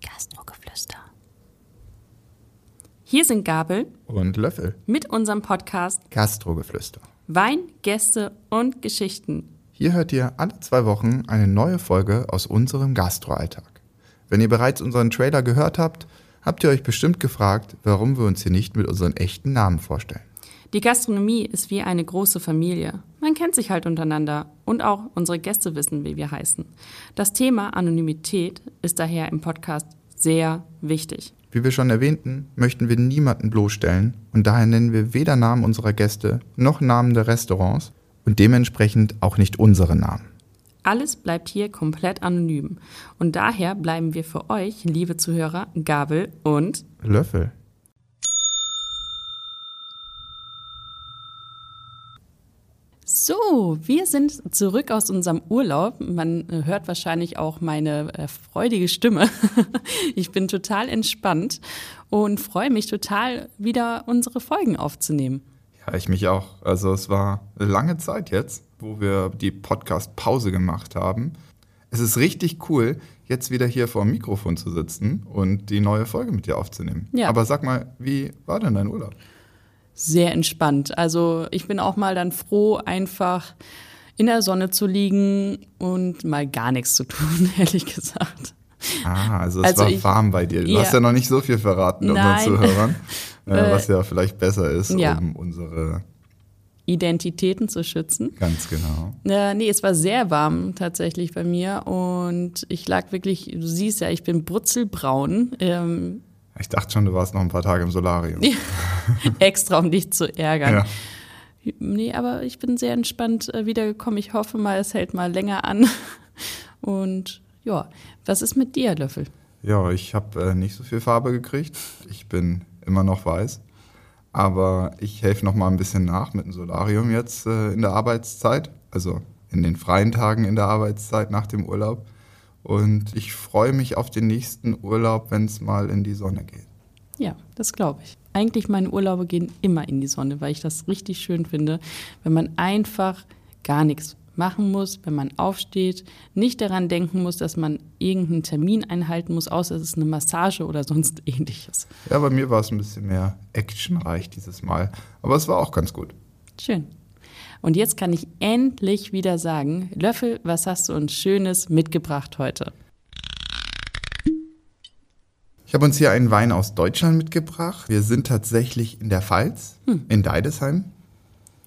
Gastrogeflüster. Hier sind Gabel Und Löffel. mit unserem Podcast Gastrogeflüster. Wein, Gäste und Geschichten. Hier hört ihr alle zwei Wochen eine neue Folge aus unserem Gastroalltag. Wenn ihr bereits unseren Trailer gehört habt, habt ihr euch bestimmt gefragt, warum wir uns hier nicht mit unseren echten Namen vorstellen. Die Gastronomie ist wie eine große Familie. Man kennt sich halt untereinander und auch unsere Gäste wissen, wie wir heißen. Das Thema Anonymität ist daher im Podcast sehr wichtig. Wie wir schon erwähnten, möchten wir niemanden bloßstellen und daher nennen wir weder Namen unserer Gäste noch Namen der Restaurants und dementsprechend auch nicht unsere Namen. Alles bleibt hier komplett anonym. Und daher bleiben wir für euch, liebe Zuhörer, Gabel und Löffel. So, wir sind zurück aus unserem Urlaub. Man äh, hört wahrscheinlich auch meine äh, freudige Stimme. ich bin total entspannt und freue mich total, wieder unsere Folgen aufzunehmen. Ja, ich mich auch. Also es war lange Zeit jetzt, wo wir die Podcast-Pause gemacht haben. Es ist richtig cool, jetzt wieder hier vor dem Mikrofon zu sitzen und die neue Folge mit dir aufzunehmen. Ja. Aber sag mal, wie war denn dein Urlaub? Sehr entspannt. Also ich bin auch mal dann froh, einfach in der Sonne zu liegen und mal gar nichts zu tun, ehrlich gesagt. Ah, also es Also war ich- warm bei dir. Du ja. hast ja noch nicht so viel verraten unseren. Zuhörern, äh, Äh, was ja vielleicht besser ist, ja. um unsere, Identitäten zu schützen. ganz genau. Äh, nee, es war sehr warm tatsächlich bei mir und ich lag wirklich, du siehst ja, ich bin brutzelbraun, ähm, Ich dachte schon, du warst noch ein paar Tage im Solarium. extra um dich zu ärgern. Ja. Nee, aber ich bin sehr entspannt äh, wiedergekommen. Ich hoffe mal, es hält mal länger an. Und ja, was ist mit dir, Löffel? Ja, ich habe äh, nicht so viel Farbe gekriegt. Ich bin immer noch weiß. Aber ich helfe noch mal ein bisschen nach mit dem Solarium jetzt äh, in der Arbeitszeit. Also in den freien Tagen in der Arbeitszeit nach dem Urlaub. Und ich freue mich auf den nächsten Urlaub, wenn es mal in die Sonne geht. Ja, das glaube ich. Eigentlich meine Urlaube gehen immer in die Sonne, weil ich das richtig schön finde, wenn man einfach gar nichts machen muss, wenn man aufsteht, nicht daran denken muss, dass man irgendeinen Termin einhalten muss, außer es ist eine Massage oder sonst ähnliches. Ja, bei mir war es ein bisschen mehr actionreich dieses Mal. Aber es war auch ganz gut. Schön. Und jetzt kann ich endlich wieder sagen, Löffel, was hast du uns Schönes mitgebracht heute? Ich habe uns hier einen Wein aus Deutschland mitgebracht. Wir sind tatsächlich in der Pfalz, in Deidesheim,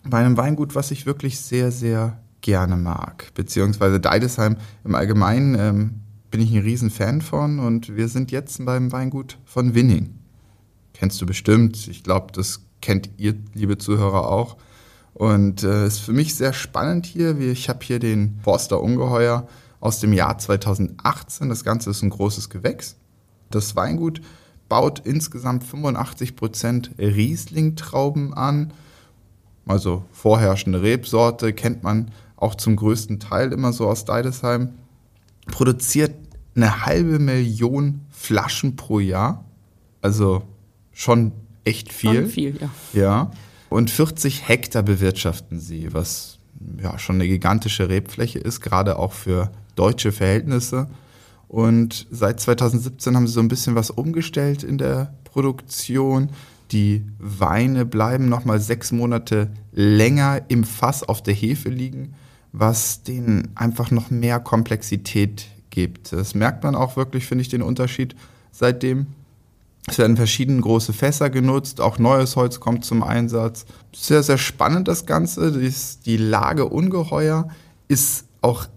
bei einem Weingut, was ich wirklich sehr, sehr gerne mag. Beziehungsweise Deidesheim im Allgemeinen ähm, bin ich ein Riesenfan von und wir sind jetzt beim Weingut von Winning. Kennst du bestimmt. Ich glaube, das kennt ihr, liebe Zuhörer, auch. Und es äh, ist für mich sehr spannend hier. Ich habe hier den Forster Ungeheuer aus dem Jahr 2018. Das Ganze ist ein großes Gewächs. Das Weingut baut insgesamt 85 Prozent Riesling-Trauben an. Also vorherrschende Rebsorte kennt man auch zum größten Teil immer so aus Deidesheim. Produziert eine halbe Million Flaschen pro Jahr. Also schon echt viel. Schon viel, ja. Ja. Und 40 Hektar bewirtschaften sie, was ja schon eine gigantische Rebfläche ist, gerade auch für deutsche Verhältnisse. Und seit 2017 haben sie so ein bisschen was umgestellt in der Produktion. Die Weine bleiben noch mal sechs Monate länger im Fass auf der Hefe liegen, was denen einfach noch mehr Komplexität gibt. Das merkt man auch wirklich, finde ich, den Unterschied seitdem. Es werden verschiedene große Fässer genutzt, auch neues Holz kommt zum Einsatz. Sehr, sehr spannend das Ganze. Die Lage Ungeheuer ist auch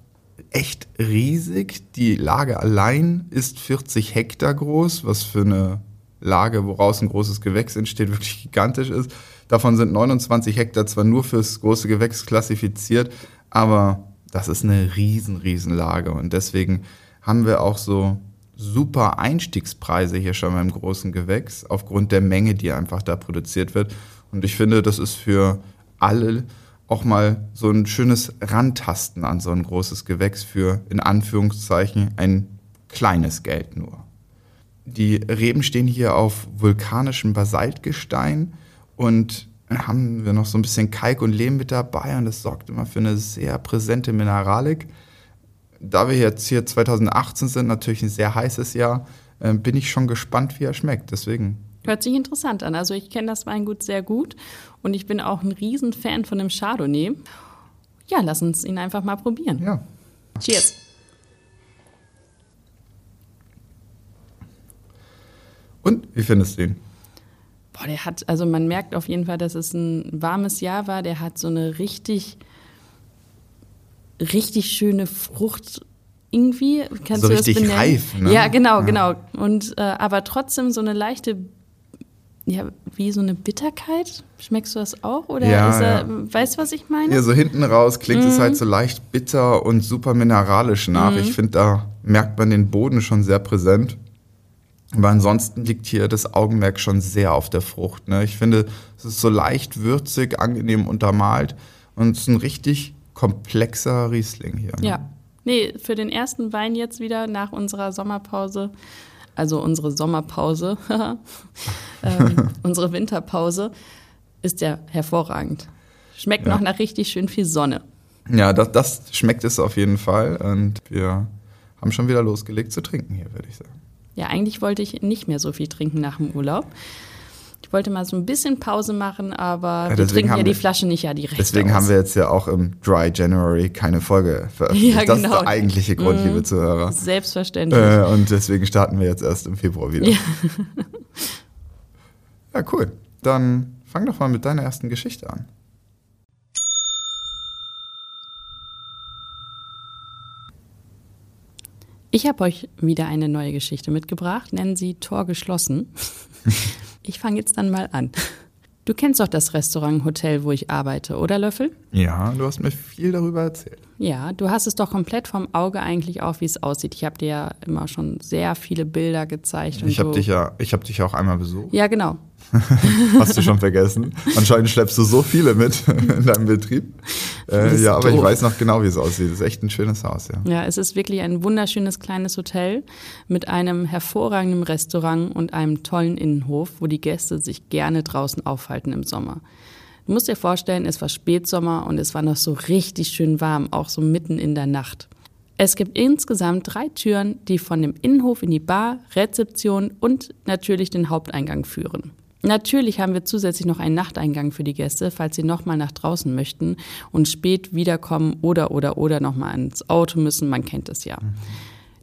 echt riesig. Die Lage allein ist 40 Hektar groß, was für eine Lage, woraus ein großes Gewächs entsteht, wirklich gigantisch ist. Davon sind 29 Hektar zwar nur fürs große Gewächs klassifiziert, aber das ist eine riesen, riesen Lage. Und deswegen haben wir auch so super Einstiegspreise hier schon beim großen Gewächs, aufgrund der Menge, die einfach da produziert wird. Und ich finde, das ist für alle auch mal so ein schönes Rantasten an so ein großes Gewächs für, in Anführungszeichen, ein kleines Geld nur. Die Reben stehen hier auf vulkanischem Basaltgestein und haben wir noch so ein bisschen Kalk und Lehm mit dabei und das sorgt immer für eine sehr präsente Mineralik. Da wir jetzt hier 2018 sind, natürlich ein sehr heißes Jahr, äh, bin ich schon gespannt, wie er schmeckt. Deswegen. Hört sich interessant an. Also ich kenne das Weingut sehr gut und ich bin auch ein Riesenfan von dem Chardonnay. Ja, lass uns ihn einfach mal probieren. Ja. Cheers. Und wie findest du ihn? Boah, der hat, also man merkt auf jeden Fall, dass es ein warmes Jahr war. Der hat so eine richtig, richtig schöne Frucht irgendwie. Kannst So du das richtig benennen? reif, ne? Ja, genau, Ja. genau. Und äh, aber trotzdem so eine leichte, ja, wie so eine Bitterkeit. Schmeckst du das auch? Oder Ja, ist er, ja. weißt du, was ich meine? Ja, so hinten raus klingt Mhm. es halt so leicht bitter und super mineralisch nach. Ich finde, da merkt man den Boden schon sehr präsent. Aber ansonsten liegt hier das Augenmerk schon sehr auf der Frucht. Ne? Ich finde, es ist so leicht würzig, angenehm untermalt und es ist ein richtig komplexer Riesling hier. Ne? Ja. Nee, für den ersten Wein jetzt wieder nach unserer Sommerpause, also unsere Sommerpause, ähm, unsere Winterpause, ist der hervorragend. Schmeckt Ja. noch nach richtig schön viel Sonne. Ja, das, das schmeckt es auf jeden Fall und wir haben schon wieder losgelegt zu trinken hier, würde ich sagen. Ja, eigentlich wollte ich nicht mehr so viel trinken nach dem Urlaub. Ich wollte mal so ein bisschen Pause machen, aber wir deswegen trinken ja die wir- Flasche nicht ja direkt Deswegen aus. haben wir jetzt ja auch im Dry January keine Folge veröffentlicht. Ja, Das ist genau. der eigentliche Grund, Mhm. liebe Zuhörer. Selbstverständlich. Äh, und deswegen starten wir jetzt erst im Februar wieder. Ja. ja, cool. Dann fang doch mal mit deiner ersten Geschichte an. Ich habe euch wieder eine neue Geschichte mitgebracht, nennen sie Tor geschlossen. Ich fange jetzt dann mal an. Du kennst doch das Restaurant Hotel, wo ich arbeite, oder Löffel? Ja, du hast mir viel darüber erzählt. Ja, du hast es doch komplett vom Auge eigentlich auf, wie es aussieht. Ich habe dir ja immer schon sehr viele Bilder gezeigt. Ich habe dich ja, ich habe dich auch einmal besucht. Ja, genau. Hast du schon vergessen? Anscheinend schleppst du so viele mit in deinem Betrieb. Äh, ja, aber ich doof. weiß noch genau, wie es aussieht. Es ist echt ein schönes Haus, ja. Ja, es ist wirklich ein wunderschönes kleines Hotel mit einem hervorragenden Restaurant und einem tollen Innenhof, wo die Gäste sich gerne draußen aufhalten im Sommer. Du musst dir vorstellen, es war Spätsommer und es war noch so richtig schön warm, auch so mitten in der Nacht. Es gibt insgesamt drei Türen, die von dem Innenhof in die Bar, Rezeption und natürlich den Haupteingang führen. Natürlich haben wir zusätzlich noch einen Nachteingang für die Gäste, falls sie nochmal nach draußen möchten und spät wiederkommen oder oder oder nochmal ans Auto müssen. Man kennt es ja.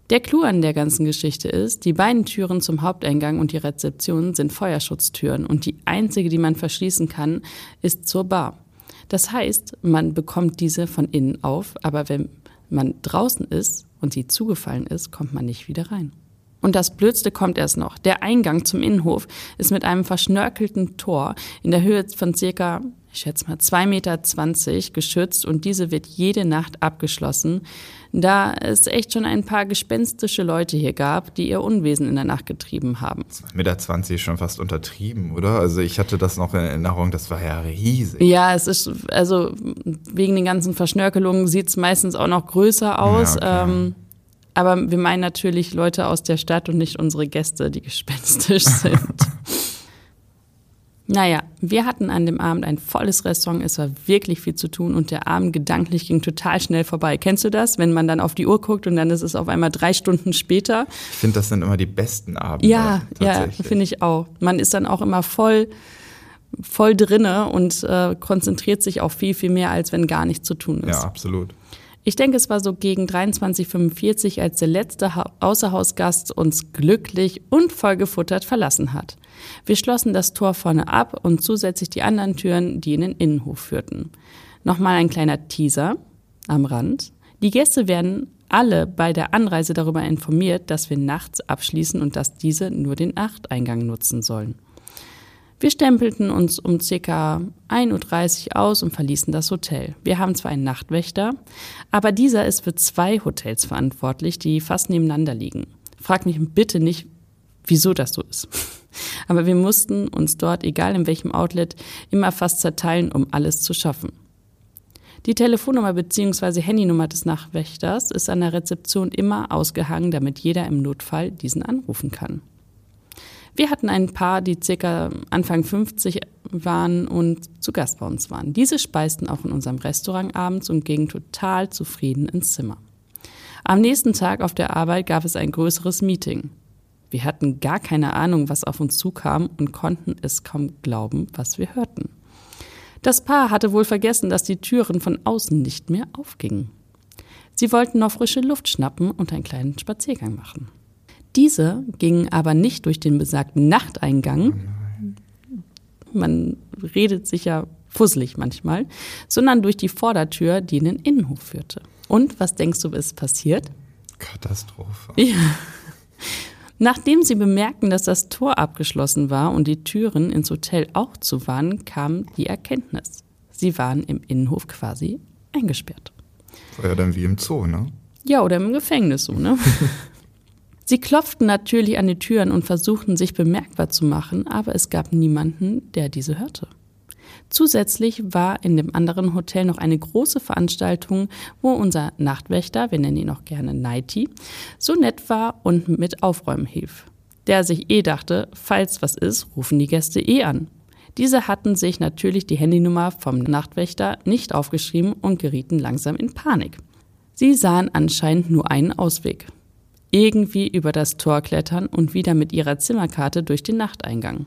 Der Clou an der ganzen Geschichte ist, die beiden Türen zum Haupteingang und die Rezeption sind Feuerschutztüren und die einzige, die man verschließen kann, ist zur Bar. Das heißt, man bekommt diese von innen auf, aber wenn man draußen ist und sie zugefallen ist, kommt man nicht wieder rein. Und das Blödste kommt erst noch. Der Eingang zum Innenhof ist mit einem verschnörkelten Tor in der Höhe von circa, ich schätze mal, 2,20 Meter geschützt und diese wird jede Nacht abgeschlossen, da es echt schon ein paar gespenstische Leute hier gab, die ihr Unwesen in der Nacht getrieben haben. Mit der 20 ist schon fast untertrieben, oder? Also ich hatte das noch in Erinnerung, das war ja riesig. Ja, es ist, also wegen den ganzen Verschnörkelungen sieht es meistens auch noch größer aus. Ja, okay. ähm, aber wir meinen natürlich Leute aus der Stadt und nicht unsere Gäste, die gespenstisch sind. Naja, wir hatten an dem Abend ein volles Restaurant, es war wirklich viel zu tun und der Abend gedanklich ging total schnell vorbei. Kennst du das, wenn man dann auf die Uhr guckt und dann ist es auf einmal drei Stunden später? Ich finde, das sind immer die besten Abende. Ja, ja, finde ich auch. Man ist dann auch immer voll, voll drinne und äh, konzentriert sich auch viel, viel mehr, als wenn gar nichts zu tun ist. Ja, absolut. Ich denke, es war so gegen 23.45 als der letzte ha Außerhausgast uns glücklich und vollgefuttert verlassen hat. Wir schlossen das Tor vorne ab und zusätzlich die anderen Türen, die in den Innenhof führten. Nochmal ein kleiner Teaser am Rand. Die Gäste werden alle bei der Anreise darüber informiert, dass wir nachts abschließen und dass diese nur den Nachteingang nutzen sollen. Wir stempelten uns um ca. 1.30 Uhr aus und verließen das Hotel. Wir haben zwar einen Nachtwächter, aber dieser ist für zwei Hotels verantwortlich, die fast nebeneinander liegen. Frag mich bitte nicht, wieso das so ist. Aber wir mussten uns dort, egal in welchem Outlet, immer fast zerteilen, um alles zu schaffen. Die Telefonnummer bzw. Handynummer des Nachtwächters ist an der Rezeption immer ausgehangen, damit jeder im Notfall diesen anrufen kann. Wir hatten ein Paar, die circa Anfang 50 waren und zu Gast bei uns waren. Diese speisten auch in unserem Restaurant abends und gingen total zufrieden ins Zimmer. Am nächsten Tag auf der Arbeit gab es ein größeres Meeting. Wir hatten gar keine Ahnung, was auf uns zukam und konnten es kaum glauben, was wir hörten. Das Paar hatte wohl vergessen, dass die Türen von außen nicht mehr aufgingen. Sie wollten noch frische Luft schnappen und einen kleinen Spaziergang machen. Diese gingen aber nicht durch den besagten Nachteingang. Man redet sich ja fusselig manchmal, sondern durch die Vordertür, die in den Innenhof führte. Und was denkst du, ist passiert? Katastrophe. Ja. Nachdem sie bemerkten, dass das Tor abgeschlossen war und die Türen ins Hotel auch zu waren, kam die Erkenntnis. Sie waren im Innenhof quasi eingesperrt. War ja dann wie im Zoo, ne? Ja, oder im Gefängnis so, ne? Sie klopften natürlich an die Türen und versuchten sich bemerkbar zu machen, aber es gab niemanden, der diese hörte. Zusätzlich war in dem anderen Hotel noch eine große Veranstaltung, wo unser Nachtwächter, wir nennen ihn auch gerne Nighty, so nett war und mit Aufräumen hilf. Der sich eh dachte, falls was ist, rufen die Gäste eh an. Diese hatten sich natürlich die Handynummer vom Nachtwächter nicht aufgeschrieben und gerieten langsam in Panik. Sie sahen anscheinend nur einen Ausweg irgendwie über das Tor klettern und wieder mit ihrer Zimmerkarte durch den Nachteingang.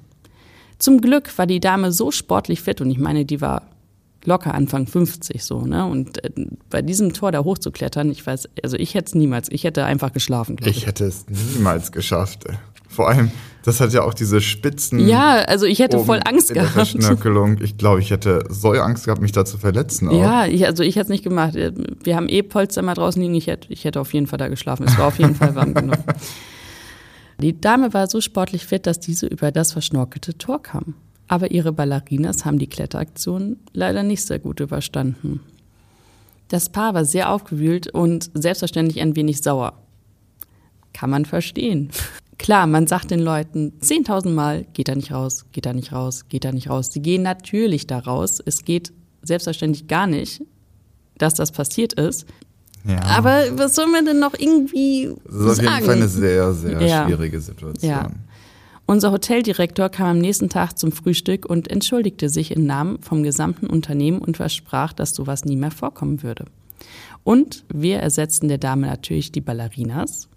Zum Glück war die Dame so sportlich fit und ich meine, die war locker Anfang 50 so, ne? Und äh, bei diesem Tor da hochzuklettern, ich weiß, also ich hätte es niemals, ich hätte einfach geschlafen, ich. Ich hätte es niemals geschafft. Vor allem, das hat ja auch diese Spitzen. Ja, also ich hätte voll Angst in gehabt. Der Verschnörkelung. Ich glaube, ich hätte so Angst gehabt, mich da zu verletzen. Auch. Ja, ich, also ich hätte es nicht gemacht. Wir haben eh Polster mal draußen liegen. Ich hätte, ich hätte auf jeden Fall da geschlafen. Es war auf jeden Fall warm genug. Die Dame war so sportlich fit, dass diese über das verschnorkelte Tor kam. Aber ihre Ballerinas haben die Kletteraktion leider nicht sehr gut überstanden. Das Paar war sehr aufgewühlt und selbstverständlich ein wenig sauer. Kann man verstehen. Klar, man sagt den Leuten 10.000 Mal, geht da nicht raus, geht da nicht raus, geht da nicht raus. Sie gehen natürlich da raus. Es geht selbstverständlich gar nicht, dass das passiert ist. Ja. Aber was soll man denn noch irgendwie Das ist auf jeden Fall eine sehr, sehr ja. schwierige Situation. Ja. Unser Hoteldirektor kam am nächsten Tag zum Frühstück und entschuldigte sich im Namen vom gesamten Unternehmen und versprach, dass sowas nie mehr vorkommen würde. Und wir ersetzten der Dame natürlich die Ballerinas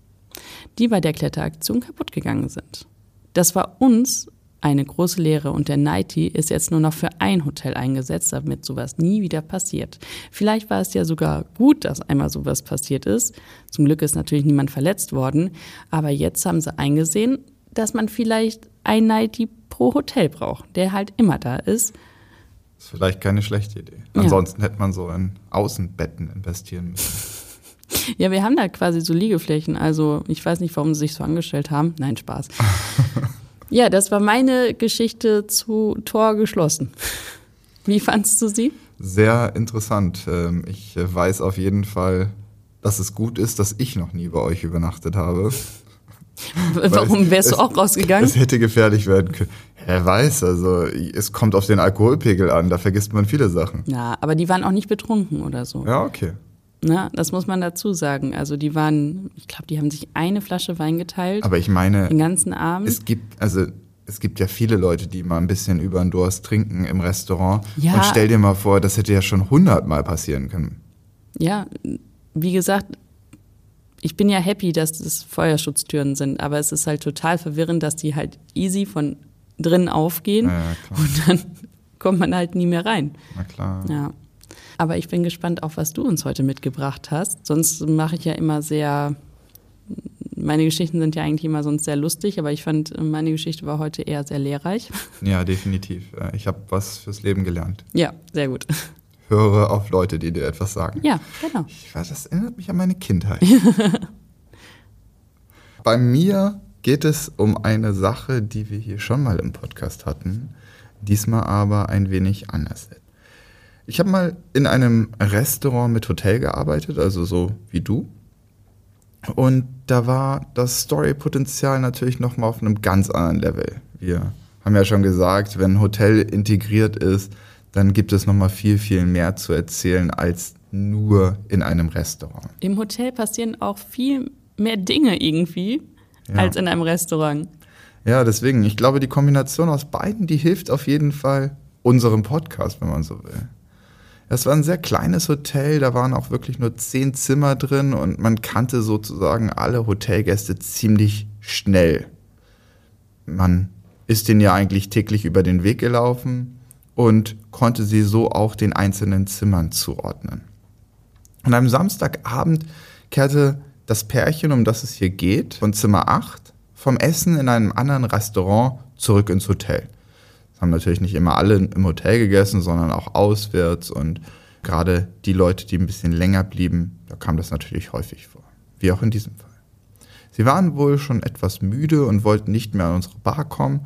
die bei der Kletteraktion kaputt gegangen sind. Das war uns eine große Lehre und der Nighty ist jetzt nur noch für ein Hotel eingesetzt, damit sowas nie wieder passiert. Vielleicht war es ja sogar gut, dass einmal sowas passiert ist. Zum Glück ist natürlich niemand verletzt worden, aber jetzt haben sie eingesehen, dass man vielleicht ein Nighty pro Hotel braucht, der halt immer da ist. Das ist vielleicht keine schlechte Idee. Ansonsten ja. hätte man so in Außenbetten investieren müssen. Ja, wir haben da quasi so Liegeflächen. Also ich weiß nicht, warum sie sich so angestellt haben. Nein, Spaß. ja, das war meine Geschichte zu Tor geschlossen. Wie fandst du sie? Sehr interessant. Ähm, ich weiß auf jeden Fall, dass es gut ist, dass ich noch nie bei euch übernachtet habe. Warum wärst du auch rausgegangen? Es hätte gefährlich werden können. Wer weiß, also es kommt auf den Alkoholpegel an, da vergisst man viele Sachen. Ja, aber die waren auch nicht betrunken oder so. Ja, okay. Ne, das muss man dazu sagen. Also die waren, ich glaube, die haben sich eine Flasche Wein geteilt. Aber ich meine, den ganzen Abend. Es gibt, also es gibt ja viele Leute, die mal ein bisschen über den Durst trinken im Restaurant. Ja. Und stell dir mal vor, das hätte ja schon hundertmal passieren können. Ja, wie gesagt, ich bin ja happy, dass das Feuerschutztüren sind, aber es ist halt total verwirrend, dass die halt easy von drinnen aufgehen ja, und dann kommt man halt nie mehr rein. Na klar. Ja. Aber ich bin gespannt auf, was du uns heute mitgebracht hast. Sonst mache ich ja immer sehr, meine Geschichten sind ja eigentlich immer sonst sehr lustig, aber ich fand, meine Geschichte war heute eher sehr lehrreich. Ja, definitiv. Äh, ich habe was fürs Leben gelernt. Ja, sehr gut. Höre auf Leute, die dir etwas sagen. Ja, genau. Ich weiß, das erinnert mich an meine Kindheit. Bei mir geht es um eine Sache, die wir hier schon mal im Podcast hatten, diesmal aber ein wenig anders. Ich habe mal in einem Restaurant mit Hotel gearbeitet, also so wie du. Und da war das Story-Potenzial natürlich nochmal auf einem ganz anderen Level. Wir haben ja schon gesagt, wenn ein Hotel integriert ist, dann gibt es nochmal viel, viel mehr zu erzählen als nur in einem Restaurant. Im Hotel passieren auch viel mehr Dinge irgendwie ja. als in einem Restaurant. Ja, deswegen, ich glaube, die Kombination aus beiden, die hilft auf jeden Fall unserem Podcast, wenn man so will. Es war ein sehr kleines Hotel, da waren auch wirklich nur zehn Zimmer drin und man kannte sozusagen alle Hotelgäste ziemlich schnell. Man ist denen ja eigentlich täglich über den Weg gelaufen und konnte sie so auch den einzelnen Zimmern zuordnen. Und am Samstagabend kehrte das Pärchen, um das es hier geht, von Zimmer 8 vom Essen in einem anderen Restaurant zurück ins Hotel. Haben natürlich nicht immer alle im Hotel gegessen, sondern auch auswärts und gerade die Leute, die ein bisschen länger blieben, da kam das natürlich häufig vor. Wie auch in diesem Fall. Sie waren wohl schon etwas müde und wollten nicht mehr an unsere Bar kommen.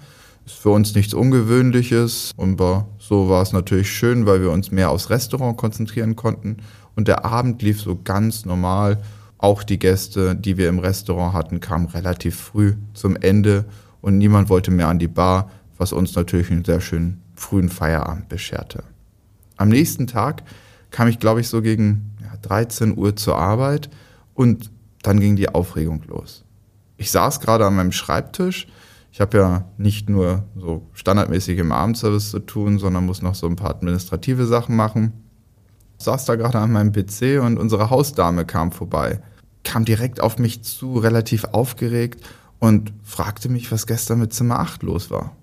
Ist für uns nichts Ungewöhnliches, aber so war es natürlich schön, weil wir uns mehr aufs Restaurant konzentrieren konnten. Und der Abend lief so ganz normal. Auch die Gäste, die wir im Restaurant hatten, kamen relativ früh zum Ende und niemand wollte mehr an die Bar, was uns natürlich einen sehr schönen frühen Feierabend bescherte. Am nächsten Tag kam ich, glaube ich, so gegen ja, 13 Uhr zur Arbeit und dann ging die Aufregung los. Ich saß gerade an meinem Schreibtisch. Ich habe ja nicht nur so standardmäßig im Abendservice zu tun, sondern muss noch so ein paar administrative Sachen machen. Ich saß da gerade an meinem PC und unsere Hausdame kam vorbei, kam direkt auf mich zu, relativ aufgeregt und fragte mich, was gestern mit Zimmer 8 los war.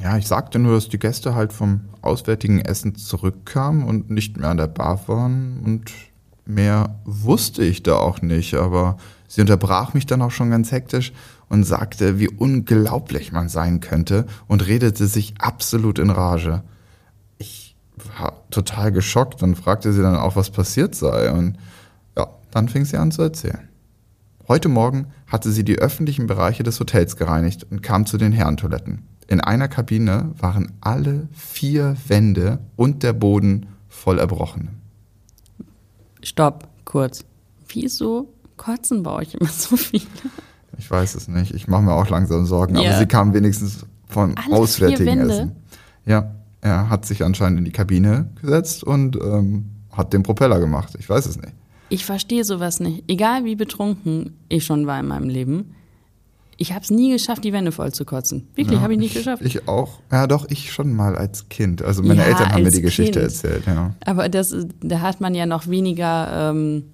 Ja, ich sagte nur, dass die Gäste halt vom auswärtigen Essen zurückkamen und nicht mehr an der Bar waren und mehr wusste ich da auch nicht, aber sie unterbrach mich dann auch schon ganz hektisch und sagte, wie unglaublich man sein könnte und redete sich absolut in Rage. Ich war total geschockt und fragte sie dann auch, was passiert sei und ja, dann fing sie an zu erzählen. Heute Morgen hatte sie die öffentlichen Bereiche des Hotels gereinigt und kam zu den Herrentoiletten. In einer Kabine waren alle vier Wände und der Boden voll Erbrochenen. Stopp, kurz. Wieso kotzen bei euch immer so viele? Ich weiß es nicht. Ich mache mir auch langsam Sorgen. Ja. Aber sie kamen wenigstens von Alle auswärtigen Essen. Ja, er hat sich anscheinend in die Kabine gesetzt und ähm, hat den Propeller gemacht. Ich weiß es nicht. Ich verstehe sowas nicht. Egal wie betrunken ich schon war in meinem Leben. Ich habe es nie geschafft, die Wände voll zu kotzen. Wirklich, ja, habe ich nicht geschafft. Ich auch. Ja, doch, ich schon mal als Kind. Also meine ja, Eltern haben mir die Geschichte kind. erzählt. Ja. Aber das, da hat man ja noch weniger, ähm,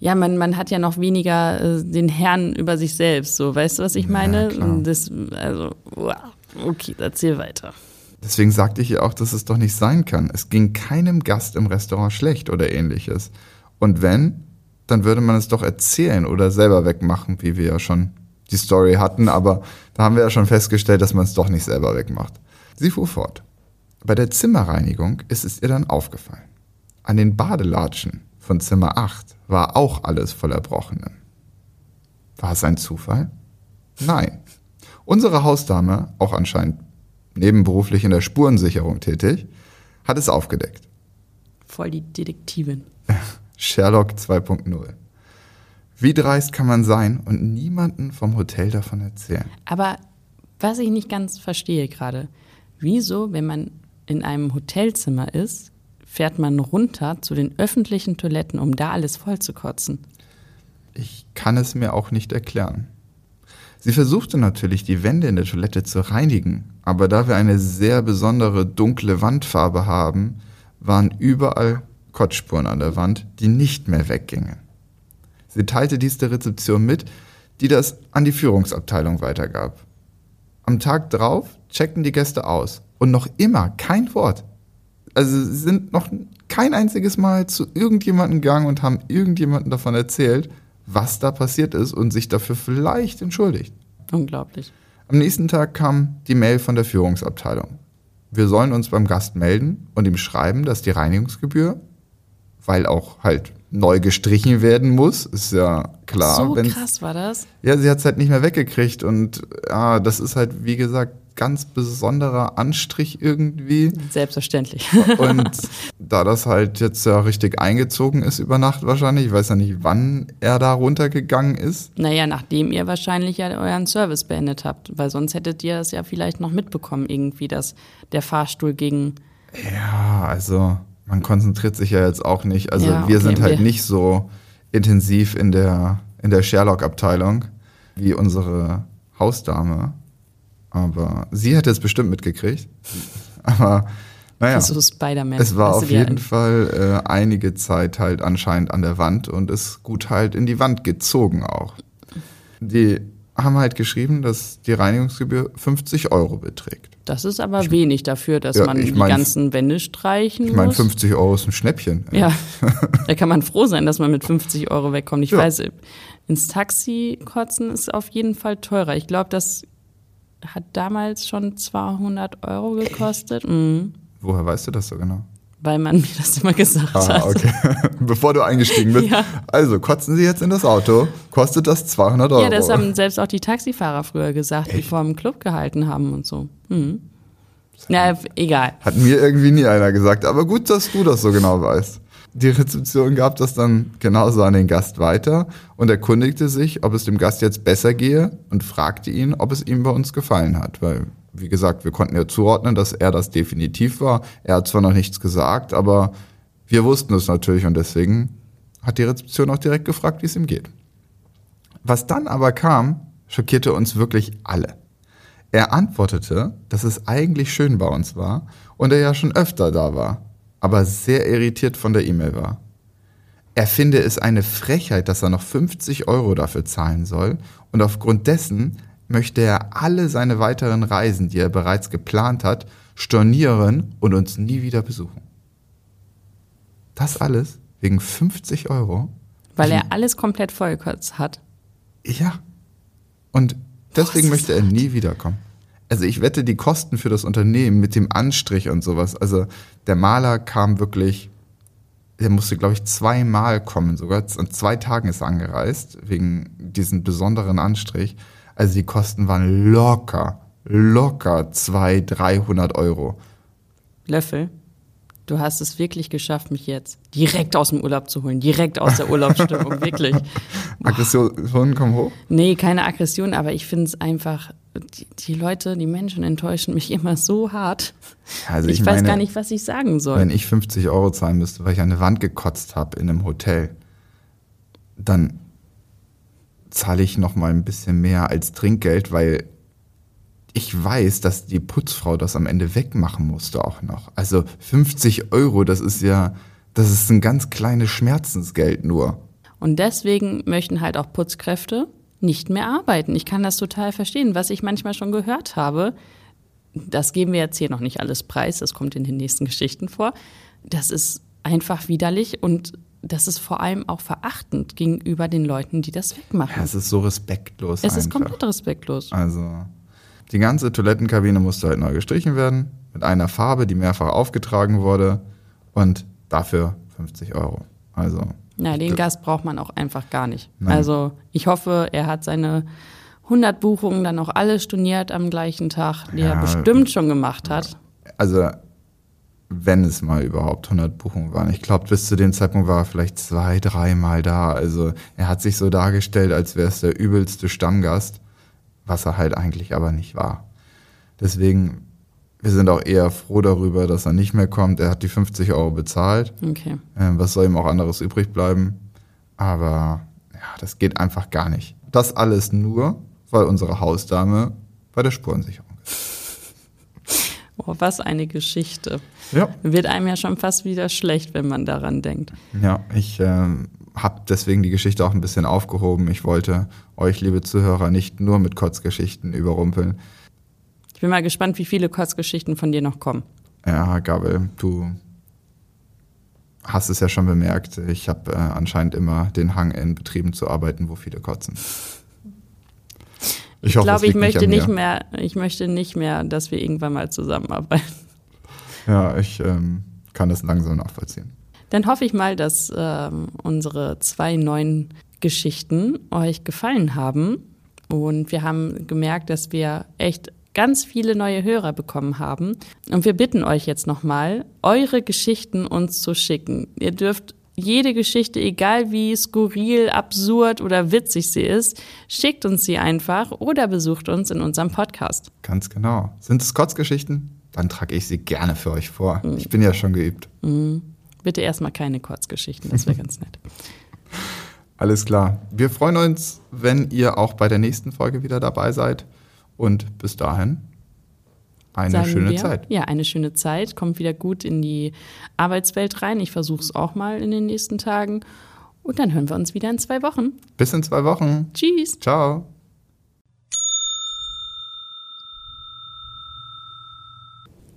ja, man, man hat ja noch weniger äh, den Herrn über sich selbst. So, weißt du, was ich meine? Ja, das, also, wow. okay, erzähl weiter. Deswegen sagte ich ja auch, dass es doch nicht sein kann. Es ging keinem Gast im Restaurant schlecht oder ähnliches. Und wenn, dann würde man es doch erzählen oder selber wegmachen, wie wir ja schon die Story hatten, aber da haben wir ja schon festgestellt, dass man es doch nicht selber wegmacht. Sie fuhr fort. Bei der Zimmerreinigung ist es ihr dann aufgefallen. An den Badelatschen von Zimmer 8 war auch alles voll Erbrochenen. War es ein Zufall? Nein. Unsere Hausdame, auch anscheinend nebenberuflich in der Spurensicherung tätig, hat es aufgedeckt. Voll die Detektivin. Sherlock 2.0. Wie dreist kann man sein und niemanden vom Hotel davon erzählen? Aber was ich nicht ganz verstehe gerade, wieso, wenn man in einem Hotelzimmer ist, fährt man runter zu den öffentlichen Toiletten, um da alles voll zu kotzen? Ich kann es mir auch nicht erklären. Sie versuchte natürlich, die Wände in der Toilette zu reinigen, aber da wir eine sehr besondere dunkle Wandfarbe haben, waren überall Kotzspuren an der Wand, die nicht mehr weggingen. Sie teilte dies der Rezeption mit, die das an die Führungsabteilung weitergab. Am Tag drauf checkten die Gäste aus und noch immer kein Wort. Also sie sind noch kein einziges Mal zu irgendjemandem gegangen und haben irgendjemandem davon erzählt, was da passiert ist und sich dafür vielleicht entschuldigt. Unglaublich. Am nächsten Tag kam die Mail von der Führungsabteilung. Wir sollen uns beim Gast melden und ihm schreiben, dass die Reinigungsgebühr weil auch halt neu gestrichen werden muss, ist ja klar. So krass war das? Ja, sie hat es halt nicht mehr weggekriegt und ja, das ist halt, wie gesagt, ganz besonderer Anstrich irgendwie. Selbstverständlich. und da das halt jetzt ja richtig eingezogen ist über Nacht wahrscheinlich, ich weiß ja nicht, wann er da runtergegangen ist. Naja, nachdem ihr wahrscheinlich ja euren Service beendet habt, weil sonst hättet ihr das ja vielleicht noch mitbekommen irgendwie, dass der Fahrstuhl ging. Ja, also man konzentriert sich ja jetzt auch nicht. Also ja, okay, wir sind halt nicht so intensiv in der, in der Sherlock-Abteilung wie unsere Hausdame. Aber sie hätte es bestimmt mitgekriegt. Aber naja, So Spider-Man. es war auf jeden Fall äh, einige Zeit halt anscheinend an der Wand und ist gut halt in die Wand gezogen auch. Die haben halt geschrieben, dass die Reinigungsgebühr 50 Euro beträgt. Das ist aber wenig dafür, dass Ja, man ich die mein- ganzen Wände streichen Ich meine, muss. 50 Euro ist ein Schnäppchen. Ja, da kann man froh sein, dass man mit 50 Euro wegkommt. Ich Ja. weiß, ins Taxi kotzen ist auf jeden Fall teurer. Ich glaube, das hat damals schon 200 Euro gekostet, mhm. Woher weißt du das so genau? Weil man mir das immer gesagt Ah, hat. okay. Bevor du eingestiegen bist. Ja. Also, kotzen Sie jetzt in das Auto, kostet das 200 Euro. Ja, das haben selbst auch die Taxifahrer früher gesagt, die vor dem Club gehalten haben und so. Mhm. Ja, f- egal. Hat mir irgendwie nie einer gesagt, aber gut, dass du das so genau weißt. Die Rezeption gab das dann genauso an den Gast weiter und erkundigte sich, ob es dem Gast jetzt besser gehe und fragte ihn, ob es ihm bei uns gefallen hat. Weil, wie gesagt, wir konnten ja zuordnen, dass er das definitiv war. Er hat zwar noch nichts gesagt, aber wir wussten es natürlich und deswegen hat die Rezeption auch direkt gefragt, wie es ihm geht. Was dann aber kam, schockierte uns wirklich alle. Er antwortete, dass es eigentlich schön bei uns war und er ja schon öfter da war, aber sehr irritiert von der E-Mail war. Er finde es eine Frechheit, dass er noch 50 Euro dafür zahlen soll und aufgrund dessen möchte er alle seine weiteren Reisen, die er bereits geplant hat, stornieren und uns nie wieder besuchen. Das alles wegen 50 Euro? Weil er alles komplett vollkotzt hat. Ja. Und deswegen Boah, möchte er nie wiederkommen. Also ich wette, die Kosten für das Unternehmen mit dem Anstrich und sowas, also der Maler kam wirklich, der musste, glaube ich, zweimal kommen, sogar an zwei Tagen ist er angereist, wegen diesem besonderen Anstrich. Also die Kosten waren locker, locker 200, 300 Euro. Löffel, du hast es wirklich geschafft, mich jetzt direkt aus dem Urlaub zu holen. Direkt aus der Urlaubsstimmung, wirklich. Aggressionen kommen hoch? Nee, keine Aggression, aber ich finde es einfach, die, die Leute, die Menschen enttäuschen mich immer so hart. Also ich ich weiß meine, gar nicht, was ich sagen soll. Wenn ich 50 Euro zahlen müsste, weil ich an eine Wand gekotzt habe in einem Hotel, dann zahle ich noch mal ein bisschen mehr als Trinkgeld, weil ich weiß, dass die Putzfrau das am Ende wegmachen musste auch noch. Also 50 Euro, das ist ja, das ist ein ganz kleines Schmerzensgeld nur. Und deswegen möchten halt auch Putzkräfte nicht mehr arbeiten. Ich kann das total verstehen, was ich manchmal schon gehört habe. Das geben wir jetzt hier noch nicht alles preis, das kommt in den nächsten Geschichten vor. Das ist einfach widerlich und das ist vor allem auch verachtend gegenüber den Leuten, die das wegmachen. Ja, es ist so respektlos es ist einfach. komplett respektlos. Also die ganze Toilettenkabine musste halt neu gestrichen werden, mit einer Farbe, die mehrfach aufgetragen wurde und dafür 50 Euro. Also Ja, den Gast braucht man auch einfach gar nicht. Nein. Also ich hoffe, er hat seine 100 Buchungen dann auch alle storniert am gleichen Tag, die Ja. er bestimmt schon gemacht hat. also wenn es mal überhaupt 100 Buchungen waren. Ich glaube, bis zu dem Zeitpunkt war er vielleicht zwei, dreimal da. Also er hat sich so dargestellt, als wäre es der übelste Stammgast, was er halt eigentlich aber nicht war. Deswegen, wir sind auch eher froh darüber, dass er nicht mehr kommt. Er hat die 50 Euro bezahlt. Okay. Ähm, was soll ihm auch anderes übrig bleiben? Aber ja, das geht einfach gar nicht. Das alles nur, weil unsere Hausdame bei der Spurensicherung Oh, was eine Geschichte. Ja. Wird einem ja schon fast wieder schlecht, wenn man daran denkt. Ja, ich ähm, habe deswegen die Geschichte auch ein bisschen aufgehoben. Ich wollte euch, liebe Zuhörer, nicht nur mit Kotzgeschichten überrumpeln. Ich bin mal gespannt, wie viele Kurzgeschichten von dir noch kommen. Ja, Gabel, du hast es ja schon bemerkt. Ich habe äh, anscheinend immer den Hang, in Betrieben zu arbeiten, wo viele kotzen. Ich es glaube, ich möchte nicht mir. mehr, ich möchte nicht mehr, dass wir irgendwann mal zusammenarbeiten. Ja, ich ähm, kann das langsam nachvollziehen. Dann hoffe ich mal, dass ähm, unsere zwei neuen Geschichten euch gefallen haben. Und wir haben gemerkt, dass wir echt ganz viele neue Hörer bekommen haben. Und wir bitten euch jetzt nochmal, eure Geschichten uns zu schicken. Ihr dürft jede Geschichte, egal wie skurril, absurd oder witzig sie ist, schickt uns sie einfach oder besucht uns in unserem Podcast. Ganz genau. Sind es Kotzgeschichten? Dann trage ich sie gerne für euch vor. Ich bin ja schon geübt. Bitte erstmal keine Kurzgeschichten, das wäre ganz nett. Alles klar. Wir freuen uns, wenn ihr auch bei der nächsten Folge wieder dabei seid. Und bis dahin eine Sagen schöne wir. Zeit. Ja, eine schöne Zeit. Kommt wieder gut in die Arbeitswelt rein. Ich versuche es auch mal in den nächsten Tagen. Und dann hören wir uns wieder in zwei Wochen. Bis in zwei Wochen. Tschüss. Ciao.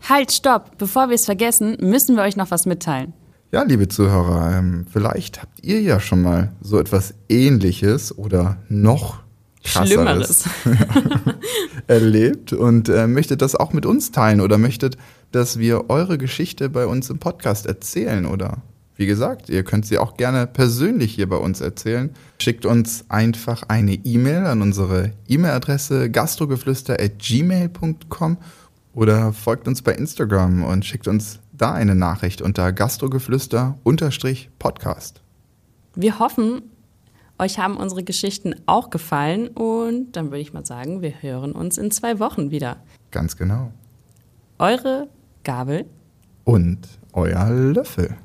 Halt, stopp. Bevor wir es vergessen, müssen wir euch noch was mitteilen. Ja, liebe Zuhörer, ähm, vielleicht habt ihr ja schon mal so etwas Ähnliches oder noch krasseres Schlimmeres. erlebt und äh, möchtet das auch mit uns teilen oder möchtet, dass wir eure Geschichte bei uns im Podcast erzählen oder wie gesagt, ihr könnt sie auch gerne persönlich hier bei uns erzählen. Schickt uns einfach eine E-Mail an unsere E-Mail-Adresse gastrogeflüster@gmail.com oder folgt uns bei Instagram und schickt uns da eine Nachricht unter gastrogeflüster-podcast. Wir hoffen, euch haben unsere Geschichten auch gefallen und dann würde ich mal sagen, wir hören uns in zwei Wochen wieder. Ganz genau. Eure Gabel Und euer Löffel.